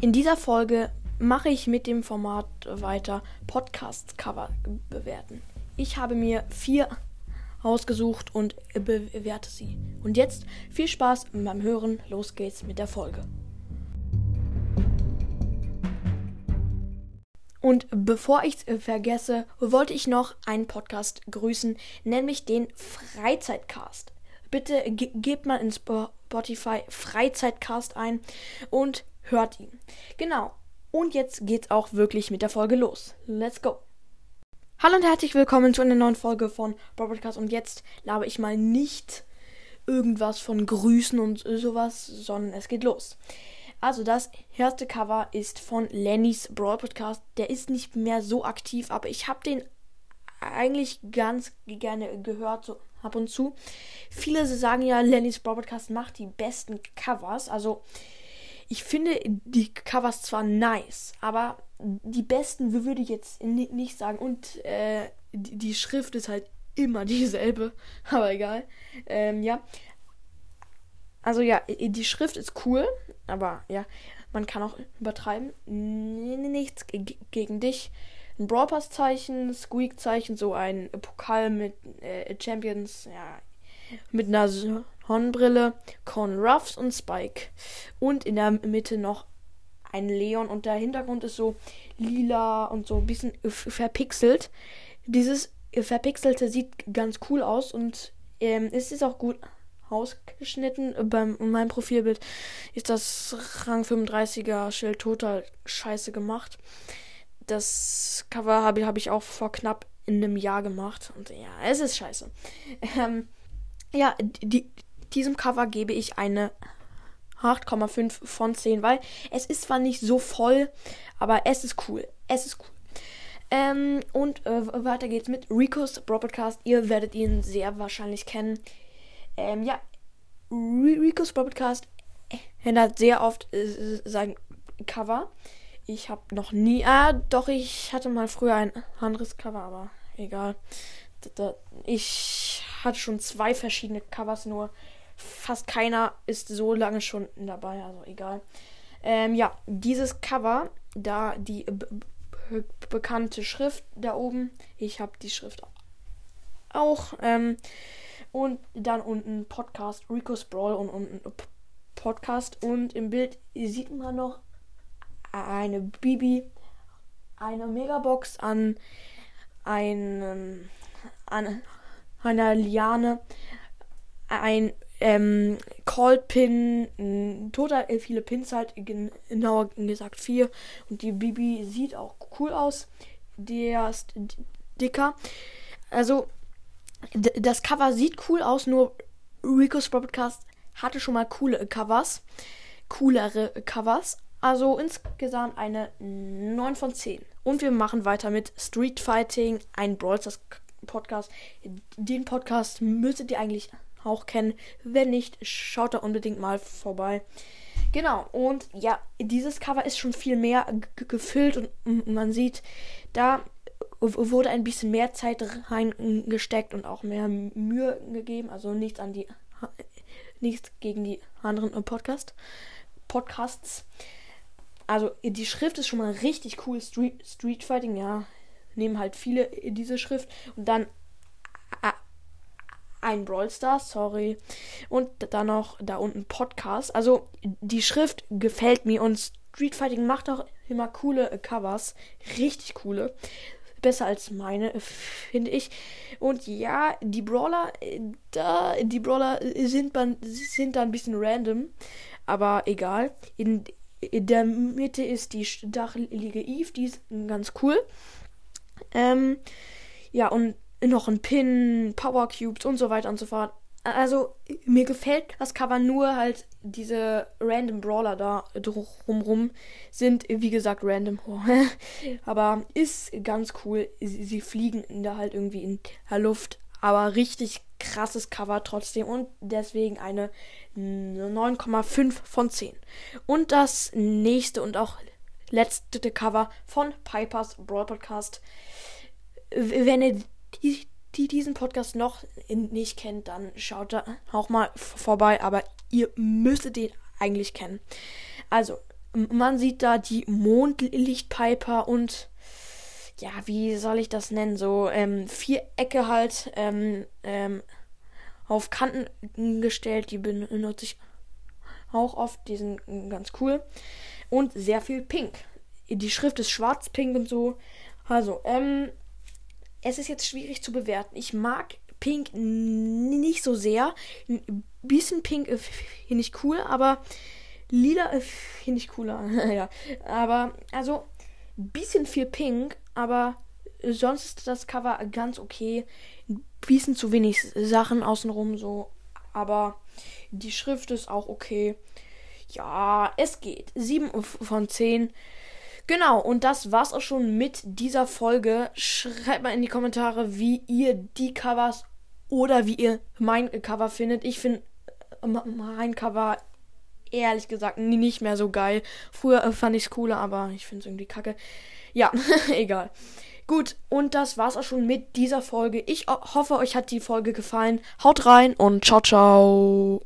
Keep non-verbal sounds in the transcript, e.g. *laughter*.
In dieser Folge mache ich mit dem Format weiter Podcast-Cover bewerten. Ich habe mir vier ausgesucht und bewerte sie. Und jetzt viel Spaß beim Hören. Los geht's mit der Folge. Und bevor ich es vergesse, wollte ich noch einen Podcast grüßen, nämlich den Freizeitcast. Bitte ge gebt mal in Spotify Freizeitcast ein und hört ihn. Genau. Und jetzt geht's auch wirklich mit der Folge los. Let's go. Hallo und herzlich willkommen zu einer neuen Folge von Broadcast. Und jetzt labe ich mal nicht irgendwas von Grüßen und sowas, sondern es geht los. Also das erste Cover ist von Lennys Brawl Podcast. Der ist nicht mehr so aktiv, aber ich habe den eigentlich ganz gerne gehört, so ab und zu. Viele sagen ja, Lennys Brawl Podcast macht die besten Covers. Also ich finde die Covers zwar nice, aber die besten würde ich jetzt nicht sagen. Und äh, die, die, Schrift ist halt immer *laughs* dieselbe, aber egal. Ähm, ja. Also ja, die Schrift ist cool, aber ja, man kann auch übertreiben. Nichts gegen dich. Ein Brawl Pass Zeichen, Squeak Zeichen, so ein Pokal mit äh, Champions, ja, mit einer Hornbrille, Con Ruffs und Spike. Und in der Mitte noch ein Leon und der Hintergrund ist so lila und so ein bisschen verpixelt. Dieses verpixelte sieht ganz cool aus und ähm, es ist auch gut ausgeschnitten. Beim meinem Profilbild ist das Rang 35er Schild total scheiße gemacht. Das Cover habe hab ich auch vor knapp in einem Jahr gemacht und ja, es ist scheiße. Ähm, ja, die, diesem Cover gebe ich eine 8,5 von 10, weil es ist zwar nicht so voll, aber es ist cool. Es ist cool. Ähm, und äh, weiter geht's mit Rico's Broadcast. Ihr werdet ihn sehr wahrscheinlich kennen. Ähm, ja, Rico's Broadcast ändert sehr oft äh, sein Cover. Ich habe noch nie. Ah, doch, ich hatte mal früher ein anderes Cover, aber egal. Ich hatte schon zwei verschiedene Covers, nur fast keiner ist so lange schon dabei, also egal. Ähm, ja, dieses Cover, da die bekannte Schrift da oben. Ich habe die Schrift auch. Ähm, und dann unten Podcast, Rico's Brawl und unten Podcast. Und im Bild sieht man noch eine Bibi, eine Megabox an einem an einer Liane, ein ähm, Call-Pin, total viele Pins halt, genauer gesagt vier. Und die Bibi sieht auch cool aus. Der ist dicker. Also, das Cover sieht cool aus, nur Rico's Podcast hatte schon mal coole Covers. Coolere Covers. Also insgesamt eine 9 von 10. Und wir machen weiter mit Street Fighting, ein Brawl Podcast. Den Podcast müsstet ihr eigentlich auch kennen. Wenn nicht, schaut da unbedingt mal vorbei. Genau, und ja, dieses Cover ist schon viel mehr gefüllt und man sieht, da wurde ein bisschen mehr Zeit reingesteckt und auch mehr Mühe gegeben. Also nichts an die nichts gegen die anderen Podcast, Podcasts. Also die Schrift ist schon mal richtig cool. Street, Street Fighting, ja, nehmen halt viele diese Schrift und dann ein Brawl Stars, sorry. Und dann noch da unten Podcast. Also die Schrift gefällt mir und Street Fighting macht auch immer coole Covers. Richtig coole. Besser als meine, finde ich. Und ja, die Brawler, da, die Brawler sind, sind da ein bisschen random. Aber egal. In, in der Mitte ist die stachelige Eve, die ist ganz cool. Ähm, ja, und noch ein Pin, Power Cubes und so weiter und so fort. Also, mir gefällt das Cover nur halt diese random Brawler da drumrum sind, wie gesagt, random. *laughs* aber ist ganz cool. Sie, sie fliegen da halt irgendwie in der Luft. Aber richtig krasses Cover trotzdem und deswegen eine 9,5 von 10. Und das nächste und auch letzte Cover von Pipers Brawl Podcast. Wenn ihr die, die diesen Podcast noch nicht kennt, dann schaut da auch mal vorbei. Aber ihr müsstet den eigentlich kennen. Also, man sieht da die Mondlichtpiper und ja, wie soll ich das nennen? So ähm, Vierecke halt ähm, ähm, auf Kanten gestellt. Die benutze ich auch oft. Die sind ganz cool. Und sehr viel Pink. Die Schrift ist schwarz-pink und so. Also, ähm, es ist jetzt schwierig zu bewerten. Ich mag Pink nicht so sehr. Ein bisschen Pink äh, finde ich cool, aber Lila äh, finde ich cooler. *laughs* ja, aber also ein bisschen viel Pink, aber sonst ist das Cover ganz okay. Ein bisschen zu wenig Sachen außenrum so, aber die Schrift ist auch okay. Ja, es geht. 7 von 10. Genau, und das war's auch schon mit dieser Folge. Schreibt mal in die Kommentare, wie ihr die Covers oder wie ihr mein Cover findet. Ich finde äh, mein Cover ehrlich gesagt nicht mehr so geil. Früher äh, fand ich es cooler, aber ich finde es irgendwie kacke. Ja, *laughs* egal. Gut, und das war's auch schon mit dieser Folge. Ich hoffe, euch hat die Folge gefallen. Haut rein und ciao, ciao.